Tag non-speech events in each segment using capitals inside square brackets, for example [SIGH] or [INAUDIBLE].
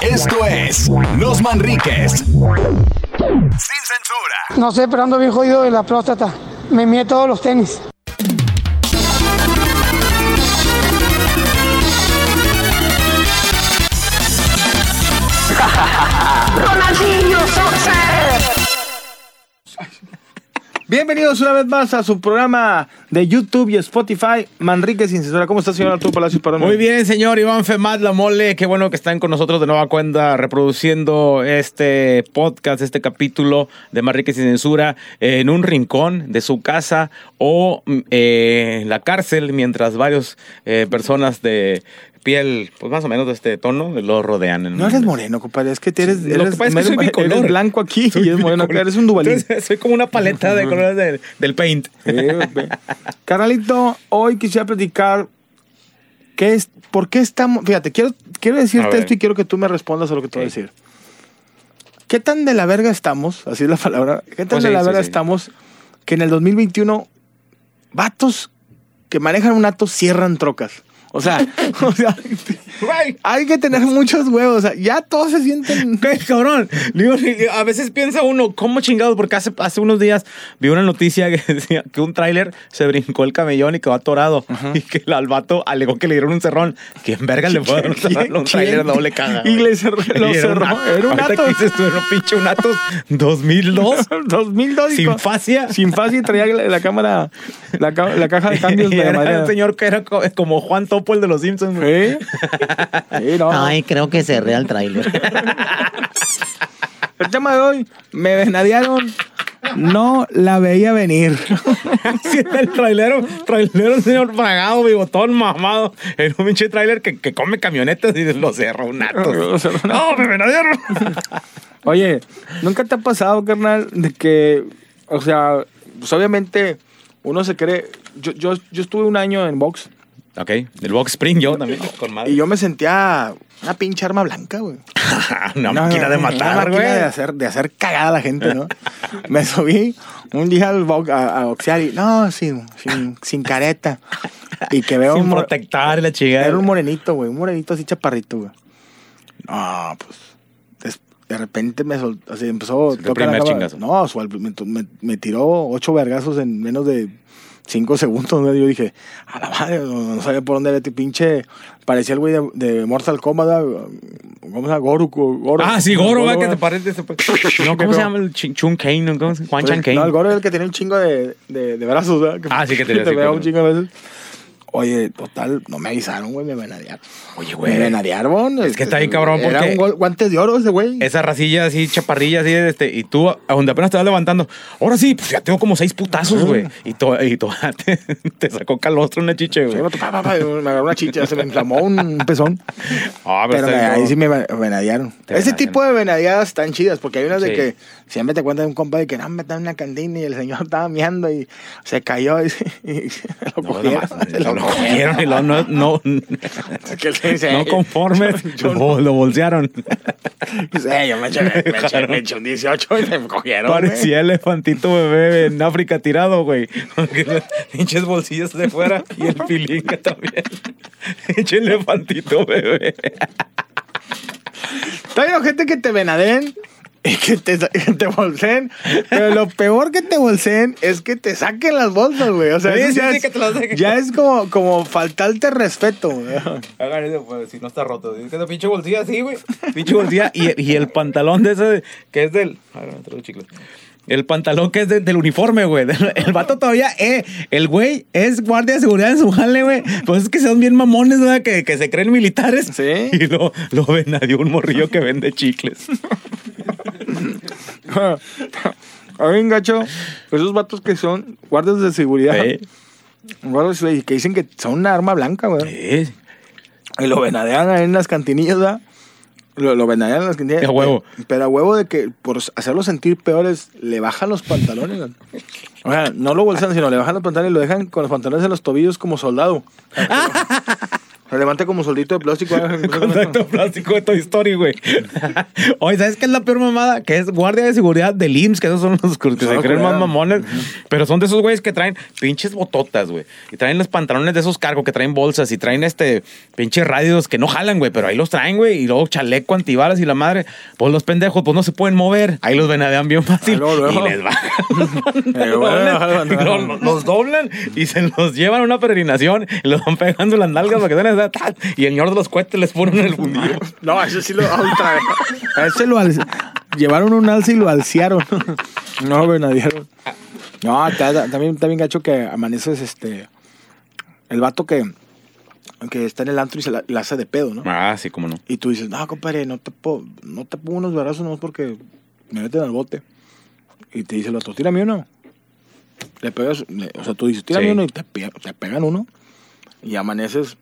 Esto es Los Manriques. Sin censura. No sé, pero ando bien jodido de la próstata. Me mide todos los tenis. Bienvenidos una vez más a su programa de YouTube y Spotify, Manrique Sin Censura. ¿Cómo está, señor Arturo Palacios? Perdón. Muy bien, señor Iván Femat La Mole. Qué bueno que están con nosotros de nueva cuenta reproduciendo este podcast, este capítulo de Manrique Sin Censura en un rincón de su casa o eh, en la cárcel mientras varias eh, personas de piel, pues más o menos de este tono, lo rodean. No eres moreno, compadre. Es que eres, Lo que eres, pasa es que soy eres bicolor. blanco aquí Soy y eres moreno. bicolor. Eres un dubalín. Entonces, [LAUGHS] soy como una paleta de [LAUGHS] colores del- del paint. Sí. Carnalito, hoy quisiera platicar qué es, por qué estamos. Fíjate, quiero, quiero decirte esto y quiero que tú me respondas a lo que te voy a decir. ¿Qué tan de la verga estamos? Así es la palabra. ¿Qué tan Pues de la sí, verga sí. estamos que en el 2021 vatos que manejan un ato cierran trocas? O sea, [LAUGHS] o sea, hay que tener muchos huevos. O sea, ya todos se sienten. [LAUGHS] ¿Qué, cabrón? Digo, a veces piensa uno, ¿cómo chingados? Porque hace, hace unos días vi una noticia que [LAUGHS] decía que un tráiler se brincó el camellón y quedó atorado. Y que el al vato alegó que le dieron un cerrón. ¿Quién verga le fue a dar un cerrón un tráiler doble caga? Y le cerró- lo cerró. Era un Atos. dices tú, era un pinche un Atos 2002. 2002. y Sin fascia. Sin fascia y traía la, la cámara, la, ca- la caja de cambios. Y de era madera. un señor que era co- como Juan El de los Simpsons. ¿Sí? [LAUGHS] Sí, no. Ay, creo que cerré al tráiler. El tema de hoy, me venadearon. No la veía venir. [LAUGHS] Sí, el trailero, trailero, un señor fragado, bigotón, mamado, en un pinche trailer que, que come camionetas y lo cerró un ato. [LAUGHS] Lo cerró un No, me venadearon. Oye, ¿nunca te ha pasado, carnal, de que, o sea, pues obviamente uno se cree. Yo, yo, yo estuve un año en box Ok, del Box Spring yo también, [LAUGHS] con madre. y yo me sentía una pinche arma blanca, güey. [LAUGHS] una No, máquina de una matar, máquina güey. de hacer, de hacer cagada a la gente, ¿no? [LAUGHS] Me subí un día al bo- a, a boxear y, no, sin, sin, sin careta. Y que veo Sin protectar la chica. era un morenito, güey, un morenito así chaparrito, güey. No, pues, des- de repente me soltó, así empezó... Sí, el la primer chingazo. No, su- me, me- me tiró ocho vergazos en menos de cinco segundos, ¿no? Yo dije, a la madre, no, no sabía por dónde vete, pinche... Parecía el güey de, de Mortal Kombat. ¿cómo se llama? Goru, Goro. Ah, sí, Goro, ¿verdad? que ¿verdad? te parece. [LAUGHS] No, ¿cómo se llama el Chun Kane? ¿no? ¿Cómo se- Juan Chan Kane. No, el Goro es el que tiene un chingo de, de, de brazos, ¿verdad? Que- Ah, sí, que [LAUGHS] tenía te así vea como- un chingo de veces. Oye, total, no me avisaron, güey, me venadearon. Oye, Me güey. venadearon. Es que está bien cabrón, Era porque- un guante de oro ese güey. Esa racilla así, chaparrilla así, este, y tú, a donde apenas te vas levantando, ahora sí, pues ya tengo como seis putazos, güey. Y, to, y to- [LAUGHS] te, te sacó calostro una chiche, Sí, güey. me, me agarró una chicha, se me inflamó un pezón. [LAUGHS] Ah, Pero me- está ahí sí me ven- venadearon. Te Ese tipo de venadeadas están chidas, porque hay unas de que siempre te cuentan un compa de que no, me está en una cantina y el señor [LAUGHS] estaba miando y se cayó y, y se lo No, cogieron. nomás, se lo, lo cogieron y lo, no, no, no conformes, [LAUGHS] Yo lo, lo bolsearon. Sí, yo me eché, me eché- me eché un 18 y me cogieron. Parecía elefantito bebé en África tirado, güey. Pinches bolsillos de fuera y el pilinga también. [LAUGHS] Pinche elefantito bebé. Está bien, gente que te venadeen y que te, que te bolseen. Pero lo peor que te bolseen es que te saquen las bolsas, güey. O sea, Sí, ya, sí, es, que te las ya es como, como faltarte respeto, güey. Hagan eso, pues, si no está roto. Es que pinche bolsilla así, güey. Pinche bolsilla. Y, y el pantalón de ese, que es del. A ver, me traigo chicles. El pantalón que es de- del uniforme, güey. [LAUGHS] El vato todavía, eh, el güey es guardia de seguridad en su jale, güey. Pues es que son bien mamones, ¿verdad? Que, que se creen militares. Sí. Y lo, lo venadió un morrillo que vende chicles. [LAUGHS] [LAUGHS] A ver, gacho, esos vatos que son guardias de seguridad, Eh, de- que dicen que son una arma blanca, güey. eh, Y lo venadean ahí en las cantinillas, ¿verdad? Lo, lo venadean en las cantinillas. A huevo. Pero a huevo de que por hacerlo sentir peores, le bajan los pantalones. güey. O sea, no lo bolsan, sino le bajan los pantalones y lo dejan con los pantalones en los tobillos como soldado. [LAUGHS] Se levanta como soldito de plástico. ¿eh? Contacto plástico de Toy Story, güey. [LAUGHS] Oye, ¿sabes qué es la peor mamada? Que es guardia de seguridad del IMSS, que esos son los que se creen más mamones. Pero son de esos güeyes que traen pinches bototas, güey. Y traen los pantalones de esos cargos que traen bolsas y traen este pinches radios que no jalan, güey. Pero ahí los traen, güey. Y luego chaleco antibalas y la madre. Pues los pendejos, pues no se pueden mover. Ahí los venadean bien fácil. Ah, luego, luego. Y les bajan los [LAUGHS] Eh, bueno, pantalones, los, los doblan y se los llevan a una peregrinación y los van pegando las nalgas para que den y el señor de los cohetes les ponen en el fundillo. No, ese sí lo [LAUGHS] ultra. A ese lo al- llevaron un alce y lo alciaron. No, venadieron. No, ta- ta- también bien gacho que amaneces este. El vato que, que está en el antro y se la, la hace de pedo, ¿no? Ah, sí, cómo no. Y tú dices, no, compadre, no te, puedo, no te pongo unos brazos nomás porque me meten al bote. Y te dice el otro, tírame uno. Le pegas, le- o sea, tú dices, tírame Sí. uno y te pegan uno. Y amaneces,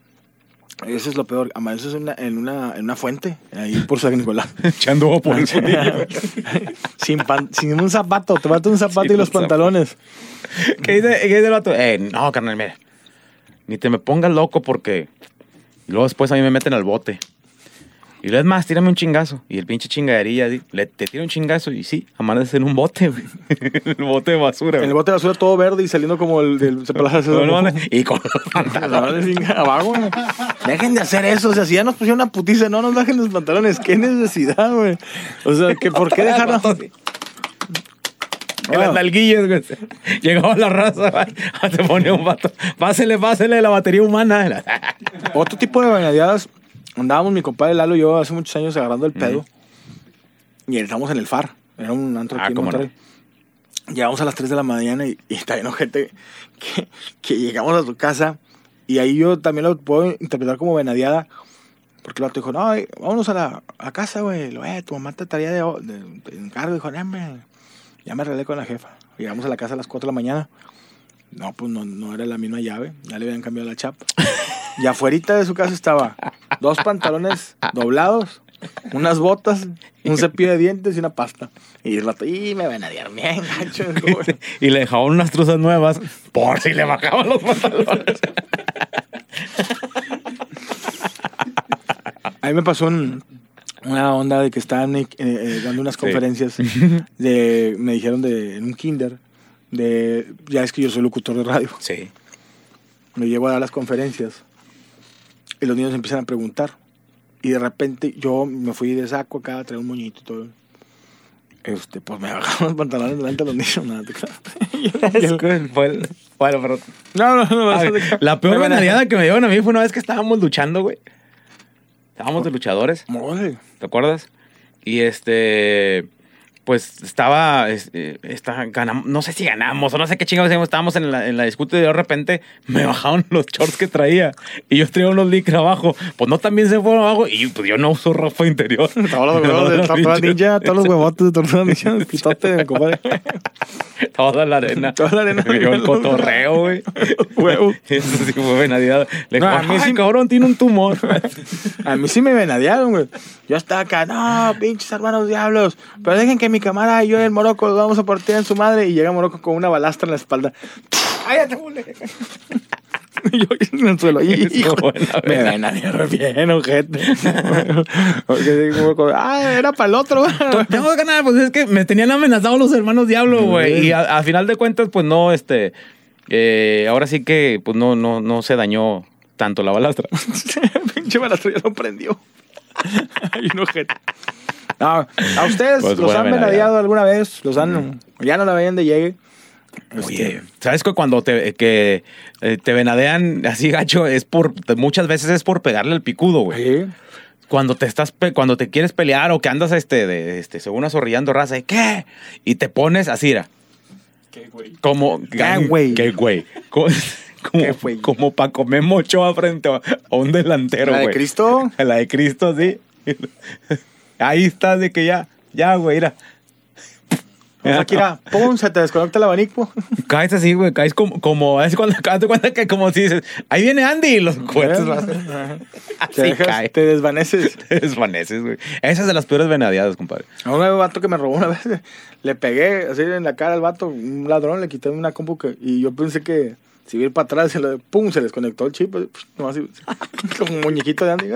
eso es lo peor, amaneces en una, en una, en una fuente, ahí por San Nicolás. [LAUGHS] Echando por el [LAUGHS] sin, pan- sin un zapato, te falta un zapato Sin y los pantalones. ¿Qué dice, ¿Qué dice el vato? Eh, no, carnal, mira. Ni te me pongas loco porque luego después a mí me meten al bote. Y luego es más, tírame un chingazo. Y el pinche chingadería le, te tira un chingazo y sí, amaneces en un bote, güey. [LAUGHS] el bote de basura, En el bote de basura todo verde y saliendo como el del Plaza Y con los pantalones. Abajo, güey. Dejen de hacer eso. O sea, si ya nos pusieron una putiza, no nos bajen los pantalones. ¿Qué necesidad, güey? O sea, que ¿por qué dejarnos? En las nalguillas, güey. Llegaba la raza, güey. [LAUGHS] te ponía un vato. Pásele, pásele la batería humana. [LAUGHS] Otro tipo de bañadeadas. Andábamos mi compadre Lalo y yo hace muchos años agarrando el pedo. Y estábamos en el FAR. Era un antro Ah, aquí en no. Llegamos a las 3 de la mañana y, y está bien ojete que, que llegamos a su casa. Y ahí yo también lo puedo interpretar como venadeada. Porque el vato dijo, no, vámonos a la a casa, güey. Eh, tu mamá te tarea de, de, de encargo. Dijo, hombre, ya me arreglé con la jefa. Llegamos a la casa a las 4 de la mañana. No, pues no, no era la misma llave. Ya le habían cambiado la chapa. Y afuera de su casa estaba dos pantalones doblados, unas botas, [LAUGHS] un cepillo de dientes y una pasta. Y el vato, y me van a dar bien, gacho. [LAUGHS] y le dejaban unas truzas nuevas por si le bajaban los pantalones. A mí me pasó un- una onda de que estaban eh, eh, dando unas Sí. conferencias. [LAUGHS] De, me dijeron de, en un kinder, de, ya es que yo soy locutor de radio. Sí. me llevo a dar las conferencias y los niños empiezan a preguntar. Y de repente yo me fui de saco acá, traía un moñito y todo. Este, pues me [LAUGHS] bajaron los pantalones delante de los niños. Nada, creas. [LAUGHS] Fue- Bueno, pero no, no, no. Ver, la peor me van a- venadiada que me dieron a mí fue una vez que estábamos luchando, güey. Estábamos de luchadores, Órale. ¿te acuerdas? Y este, pues estaba, este, está- ganamos, no sé si ganamos o no sé qué chingados estábamos en la, en la disputa y de repente me [LAUGHS] bajaron los shorts que traía y yo traía unos licra abajo. Pues no, también se fueron abajo y pues yo no uso ropa interior. [LAUGHS] Todos los [LAUGHS] huevos de Tortuga Ninja, todos los huevotes de Tortuga Ninja, pitote, compadre. Toda la arena. Toda la arena. Yo el cotorreo, güey. Huevos. Eso sí fue venadiada. Le No, a mí "Ay, sí- cabrón, tiene un tumor. A mí sí me venadearon, güey. Yo estaba acá, no, pinches hermanos diablos. Pero dejen que mi camarada y yo el Morocco los vamos a partir en su madre. Y llega Morocco con una balastra en la espalda. ¡Cállate, bule! Y yo en el suelo. Y, [LAUGHS] hijo, me venadearon bien, ojete. [LAUGHS] Porque digo, como, ah, era para el otro. Tengo que ganar, pues es que me tenían amenazados los hermanos Diablo, güey. Y a, a final de cuentas, pues no, este. eh, ahora sí que, pues no, no, no se dañó tanto la balastra. [LAUGHS] Pinche balastra ya lo prendió. Hay un ojete. No, ¿A ustedes Pues los han venadeado alguna vez? ¿Los han, ya no la veían de llegue? Oye, ¿sabes que cuando te, que, eh, te venadean así gacho es por, muchas veces es por pegarle el picudo, güey. Sí. Cuando te estás, cuando te quieres pelear o que andas este, de, este, según azorrillando raza, ¿y qué? Y te pones así, era. Como, ¿Qué, güey? ¿Qué, güey? Co- Como, ¿Qué, güey? como para comer mocho a frente a a un delantero, ¿La de güey. Cristo? [LAUGHS] La de Cristo, sí. Ahí está, de que ya, ya, güey, mira. Kira, pum, se te desconecta el abanico. [LAUGHS] Caes así, güey, caes como, como, es cuando te das cuenta que como si dices, ahí viene Andy y los vas- Te, así dejas- cae. te desvaneces. [LAUGHS] Te desvaneces, güey. Esa es de las peores venadeadas, compadre. A un vato que me robó una vez, le pegué así en la cara al vato, un ladrón, le quité una compu que, y yo pensé que Si ir para atrás, se le, pum, se les conectó el chip. pues, nomás así, [LAUGHS] como un muñequito de Andy.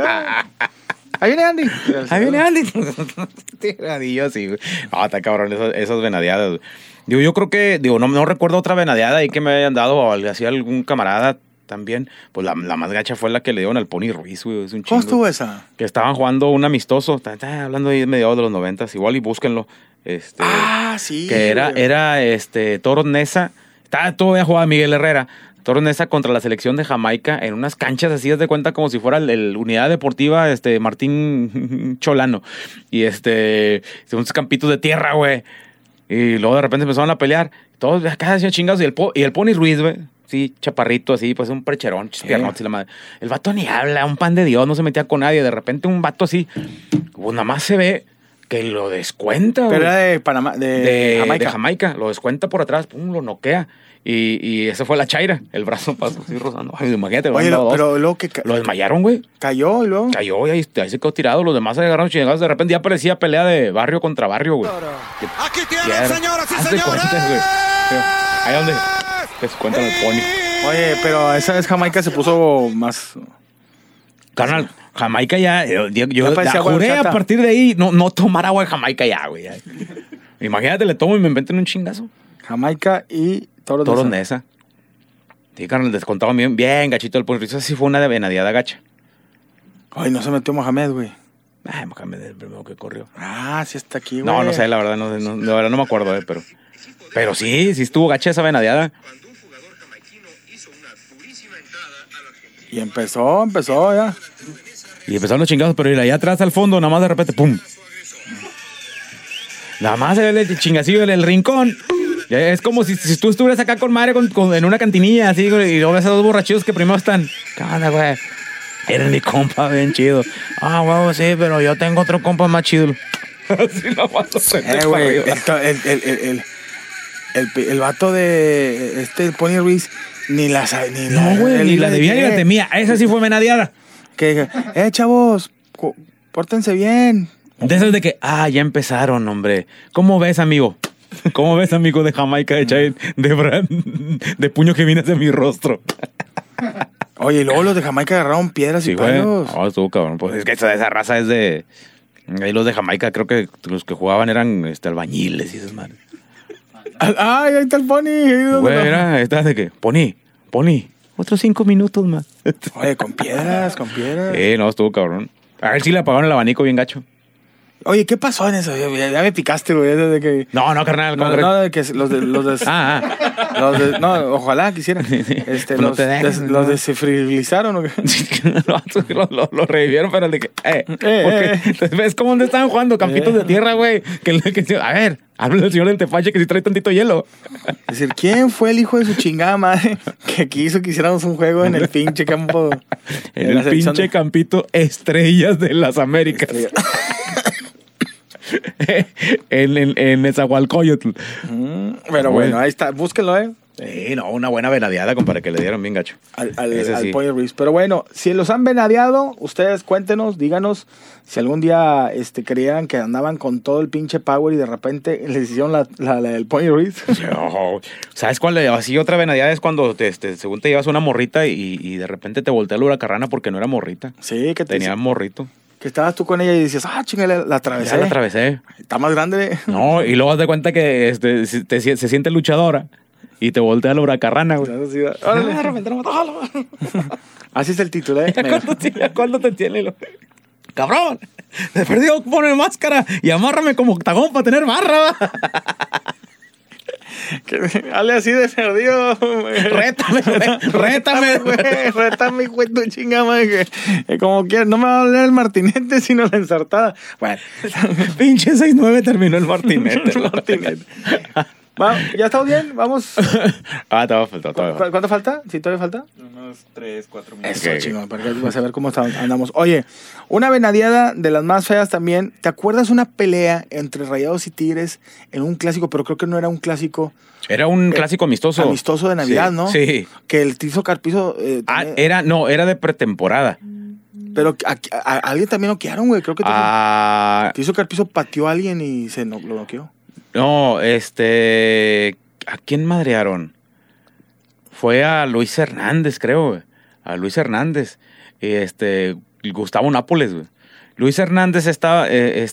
¡Ah! Ahí viene Andy. Ahí viene Andy. [LAUGHS] Tiradillo así, güey. Ah, está cabrón, esas, esas venadeadas. güey. Digo, yo creo que, digo, no, no recuerdo otra venadeada ahí que me hayan dado o así algún camarada también. Pues la, la más gacha fue la que le dieron al Pony Ruiz, güey. Es un ¿Cómo chingo. estuvo esa? Que estaban jugando un amistoso. Está, está hablando ahí de mediados de los noventas. Igual y búsquenlo. Este, Ah, sí. que era, güey. era este, Toros Nesa. Estaba todavía jugaba Miguel Herrera. Toros Nesa contra la selección de Jamaica en unas canchas así, de cuenta como si fuera el, el unidad deportiva este, Martín [LAUGHS] Cholano. Y este, unos campitos de tierra, güey. Y luego de repente empezaron a pelear. Todos acá hacían chingados. Y el, po- y el Pony Ruiz, güey. Sí, chaparrito así, pues un precherón, chispiernotes y la madre. El vato ni habla, un pan de Dios, no se metía con nadie. De repente un vato así, pues nada más se ve que lo descuenta, güey Pero era de Panamá, de, de, Jamaica. de Jamaica. Lo descuenta por atrás, pum, lo noquea. Y, y esa fue la chaira. El brazo pasó así rozando. Ay, imagínate, Oye, lo- pero luego que Lo desmayaron, güey. cayó y luego. Cayó y ahí, ahí se quedó tirado. Los demás se agarraron chingados. De repente ya parecía pelea de barrio contra barrio, güey. Aquí tienen, era- señoras y de señores. cuentas, güey. Pero, Ahí donde que se cuentan el pony. Oye, pero esa vez Jamaica se puso más. Carnal, Jamaica ya. Yo, yo- yo Ya la juré a partir de ahí no, no tomar agua de Jamaica ya, güey. Imagínate, le tomo y me inventen un chingazo. Jamaica y Toros Toros Nesa. Sí, carnal, descontado bien, bien gachito el pony. Esa sí fue una de venadiada gacha. Ay, no se metió Mohamed, güey. Ay, Mohamed el primero que corrió. Ah, sí está aquí, güey. No, no sé, la verdad, no, no, la verdad no me acuerdo, eh, pero. Pero sí, sí estuvo gacha esa venadeada. Y empezó, empezó ya. Y empezaron los chingados, pero ir allá atrás al fondo, nada más de repente, ¡pum! Nada más se ve el chingacillo en el rincón. Ya Es como si, si tú estuvieras acá con madre con- con- en una cantinilla, así, y luego ves a dos borrachos que primero están. ¿Qué onda, güey? Eres mi compa, bien chido. Ah, huevo, sí, pero yo tengo otro compa más chido. [LAUGHS] Así la paso Eh, güey. El, el, el, el, vato de este el Pony Ruiz ni la. Ni la, No, güey, ni la de debía ni la temía. Esa sí fue venadeada. Que, eh, chavos, pórtense bien. De esas de que, ah, ya empezaron, hombre. ¿Cómo ves, amigo? ¿Cómo ves, amigo de Jamaica de Chay, de, Bran- de puño que viene hacia mi rostro? Oye, y luego los de Jamaica agarraron piedras Sí, y palos. No, estuvo cabrón. Pues es que esa, esa raza es de. Ahí los de Jamaica, creo que los que jugaban eran este, albañiles y esas madres. Ay, ahí está el Pony. Güey, era, esta de que, Pony, Pony, otros cinco minutos más. Oye, con piedras, con piedras. Sí, no, estuvo cabrón. A ver si le apagaron el abanico bien gacho. Oye, ¿qué pasó en eso? Ya, me picaste, güey. Desde que. No, no, carnal. No, no, de que los de. Los de [LAUGHS] Ah, ah. los de- no, ojalá quisieran. Este, Pues no los, te dejes, des- los desfrigilizaron o qué? [LAUGHS] lo, lo, lo revivieron, pero el de que, eh, eh, porque, ¿ves cómo donde estaban jugando? Campitos Eh. de tierra, güey. Que, que- a ver, habla el señor del tepache que si trae tantito hielo. Es decir, ¿quién fue el hijo de su chingada madre que quiso que hiciéramos un juego en el pinche campo? [LAUGHS] En de el pinche de- campito Estrellas de las Américas. [LAUGHS] en, en, en. Mm, Pero Güey. bueno, ahí está. Búsquenlo, ¿eh? Sí, no, una buena venadeada, compadre, que le dieron bien gacho. Al, al, al sí. Pony Ruiz. Pero bueno, si los han venadeado, ustedes cuéntenos, díganos si algún día este, creían que andaban con todo el pinche power y de repente les hicieron la, la, la del Pony Ruiz. [LAUGHS] Yo, ¿Sabes cuál? Así otra venadeada es cuando, te, este, según te llevas una morrita y, y de repente te voltea la huracarrana porque no era morrita. sí, que, te, Tenía morrito. Que estabas tú con ella y dices, ah, chingale, la atravesé. Ya la atravesé. Está más grande. No, y luego haz de cuenta que este, se, te- se siente luchadora y te voltea la huracarrana, güey. Así, órale. [LAUGHS] Así es el título, ¿eh? ¿Ya cuándo, cuándo te tiene lo... ¡Cabrón! Te perdió, pone máscara y amárrame como octagón para tener barra. Dale así de perdido. Rétame, güey, rétame, güey. Rétame, güey, tu madre, que Como quieras, no me va a doler el martinete, sino la ensartada. Bueno, [LAUGHS] Pinche 6-9 terminó el martinete. [LAUGHS] el martinete. Va, ¿Ya estamos bien? Vamos. [LAUGHS] ah, te va a faltar, te va a ¿Cu- faltar. ¿Cuánto falta? Si todavía falta. Unos 3, 4 minutos. Eso, Ok. chingón, porque vas a ver cómo andamos. Oye, una venadeada de las más feas también. ¿Te acuerdas una pelea entre Rayados y Tigres en un clásico? Pero creo que no era un clásico Era un clásico amistoso. amistoso de Navidad, Sí, ¿no? Sí. Que el Tizo Carpizo. eh, Ah, tenía- era, no, era de pretemporada. Pero a, a- a alguien también noquearon, güey. Creo que Ah, Tizo Carpizo pateó a alguien y se no, lo noqueó. no, este. ¿A quién madrearon? Fue a Luis Hernández, creo, güey. A Luis Hernández. Este, Gustavo Nápoles, güey. Luis Hernández estaba, eh,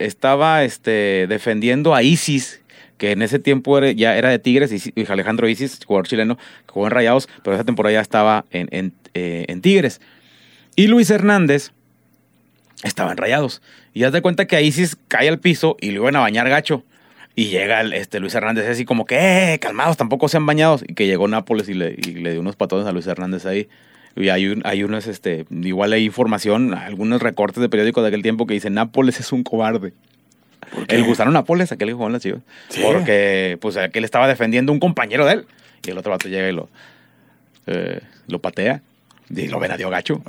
estaba este, defendiendo a Isis, que en ese tiempo ya era de Tigres, y Alejandro Isis, jugador chileno, que jugó en Rayados, pero esa temporada ya estaba en, en, eh, en Tigres. Y Luis Hernández estaba en Rayados. Y haz de cuenta que Isis cae al piso y lo iban a bañar gacho. Y llega el, este Luis Hernández así como que, eh, calmados, tampoco sean bañados. Y que llegó Nápoles y le, y le dio unos patones a Luis Hernández ahí. Y hay, un, hay unos, este, igual hay información, algunos recortes de periódicos de aquel tiempo que dicen Nápoles es un cobarde. El Gustavo Nápoles, aquel que jugó en las Chivas. Sí. Porque, pues, aquel estaba defendiendo a un compañero de él. Y el otro vato llega y lo, eh, lo patea. Y lo venadeó gacho.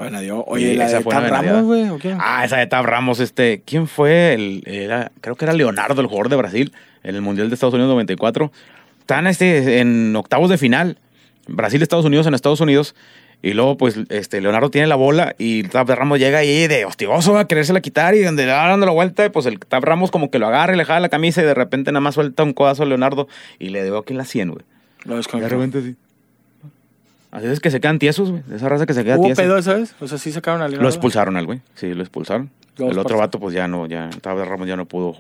Oye, Y la esa de fue Tab Ramos, güey. Ah, esa de Tab Ramos, este, ¿quién fue? El, era, creo que era Leonardo, el jugador de Brasil, en el Mundial de Estados Unidos 94. Están este, en octavos de final, Brasil-Estados Unidos en Estados Unidos, y luego pues este, Leonardo tiene la bola y Tab Ramos llega ahí de hostigoso a querérsela quitar y donde le va dando la vuelta, pues el Tab Ramos como que lo agarra y le jala la camisa y de repente nada más suelta un codazo a Leonardo y le dio aquí en la 100, güey. Lo De desconectó. repente sí. Así es que se quedan tiesos, güey. de Esa raza que se queda ¿Hubo tiesa. pedo esa vez? O sea, sí sacaron a Leonardo. Lo expulsaron al güey. Sí, lo expulsaron. Los el otro vato, pues ya no, ya, Tabla Ramos ya no pudo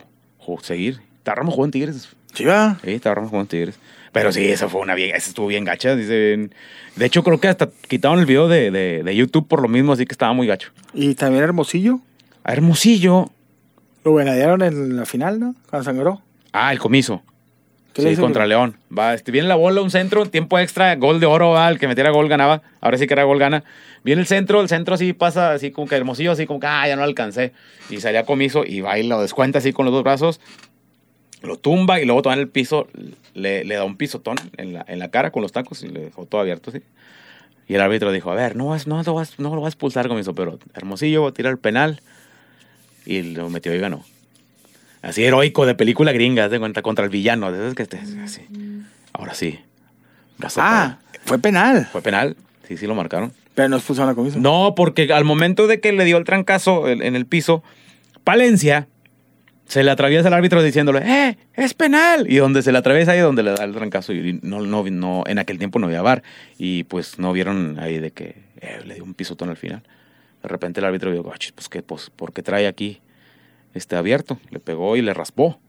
seguir. Tabla Ramos jugó en Tigres. Sí, va. Sí, Tabla Ramos jugó en Tigres. Pero sí, esa fue una bien, esa estuvo bien gacha. Dicen. De hecho, creo que hasta quitaron el video de, de, de YouTube por lo mismo, así que estaba muy gacho. Y también Hermosillo. A Hermosillo. Lo venadearon en la final, ¿no? Cuando sangró. Ah, el comiso. ¿Qué Sí, contra León. Va, este, viene la bola, un centro, tiempo extra, gol de oro, va, el que metiera gol ganaba. Ahora sí que era gol gana. Viene el centro, el centro así pasa, así como que hermosillo, así como que, ah, ya no alcancé. Y salía comiso y va y lo descuenta así con los dos brazos. Lo tumba y luego toma en el piso, le, le da un pisotón en la, en la cara con los tacos y le dejó todo abierto así. Y el árbitro dijo, a ver, no, no, lo, vas, no lo vas a expulsar comiso, pero Hermosillo va a tirar el penal. Y lo metió y ganó. Así heroico de película gringa, de cuenta, contra el villano. de esos que estés así. Ahora sí. Ah, fue penal. Fue penal. Sí, sí lo marcaron. Pero no expulsaron a Comiso. No, porque al momento de que le dio el trancazo en el piso, Palencia se le atraviesa el árbitro diciéndole, ¡eh! ¡Es penal! Y donde se le atraviesa ahí donde le da el trancazo. Y no, no, no, en aquel tiempo no había bar. Y pues no vieron ahí de que eh, le dio un pisotón al final. De repente el árbitro dijo, "Ah, pues qué, pues, ¿por qué trae aquí este abierto? Le pegó y le raspó.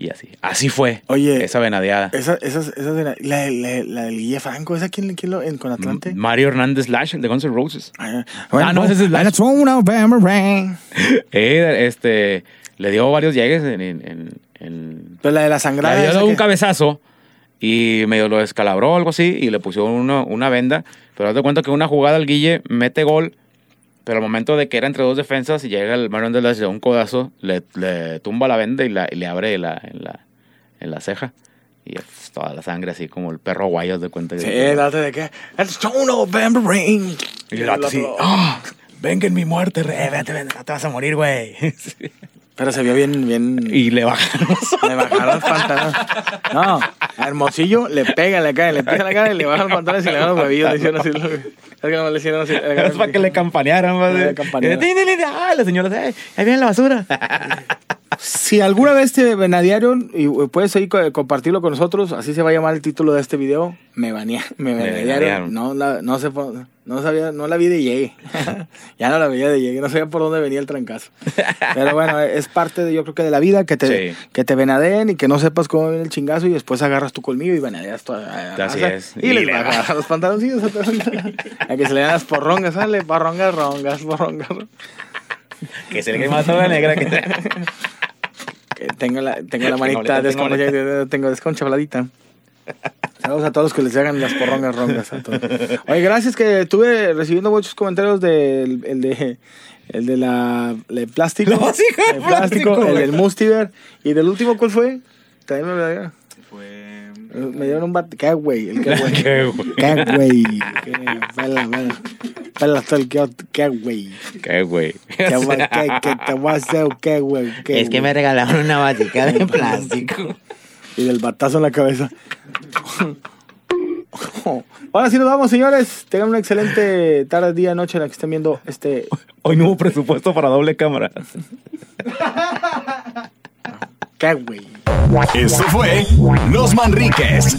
Y así. Así fue. Oye, Esa venadeada. Esa, esas, esas la, la, la, del Guille Franco, ¿esa quién, quién lo, en, con Atlante? Mario Hernández Lash, el de Guns N' Roses. Ah, Ah, no, ese es rain. [LAUGHS] Eh, este, le dio varios llegues en... en, en- en- Pero la de la sangrada. le dio un que- cabezazo y medio lo descalabró o algo así y le pusieron una, una venda. Pero haz de cuenta que una jugada al Guille mete gol, pero al momento de que era entre dos defensas y llega el Mario Hernández Lash, le da un codazo, le, le tumba la venda y, la, y le abre la, en, la, en la ceja. Y pues, toda la sangre así como el perro guayo haz de cuenta. Sí, date de que. It's one November rain. Y el vato así, ¡ah! venga en mi muerte, re, vete, vete, no te vas a morir, güey. [LAUGHS] Sí. Pero se vio bien, bien. Y le bajaron [LAUGHS] Le bajaron los pantalones. No, a Hermosillo le pega la cara, le pega la cara y le bajan los pantalones y le dan los huevillos. Le hicieron así. lo- Es que no le hicieron así. Es para que le campanearan. Le tin, Ah, la señora, "Ay, ahí viene la basura. [LAUGHS] Si alguna vez te venadearon y puedes ahí co- compartirlo con nosotros, así se va a llamar el título de este video. Me banea, me venadearon. venadearon. No, la, no, sabía, no la vi de llegue. [LAUGHS] ya no la veía de llegue, no sabía por dónde venía el trancazo. Pero bueno, es parte de, yo creo que de la vida que te, Sí. que te venadeen y que no sepas cómo viene el chingazo y después agarras tu colmillo y venadeas toda la Así raza. es. Y, Y les le bajas los pantaloncillos a a que se le dan las porrongas, sale, porrongas, rongas, porrongas. que se le quema toda la negra. Que... Tengo la, tengo la [LAUGHS] manita tengo tengo desconchaladita. Saludos a todos los que les hagan las porrongas rongas. a todos. Oye, gracias que estuve recibiendo muchos comentarios del el de, el de la el plástico. No, [LAUGHS] sí, el plástico, plástico, el del Mustiver. ¿Y del último cuál fue? También me, lo- Fue. me dieron un bate. ¿Qué güey? El qué [LAUGHS] güey. Qué güey. ¿Qué güey? ¿Qué? Pela, pela. Pela todo el que- qué güey. Qué güey. ¿Qué? ¿Qué, qué te voy [LAUGHS] a hacer? ¿Qué güey? ¿Qué Es que güey? me regalaron una batica de [LAUGHS] plástico. Y del batazo en la cabeza. Ahora sí nos vamos, señores. Tengan una excelente tarde, día, noche en la que estén viendo este. Hoy no hubo presupuesto para doble cámara. [LAUGHS] ¿Qué, güey? Esto fue Los Manriques.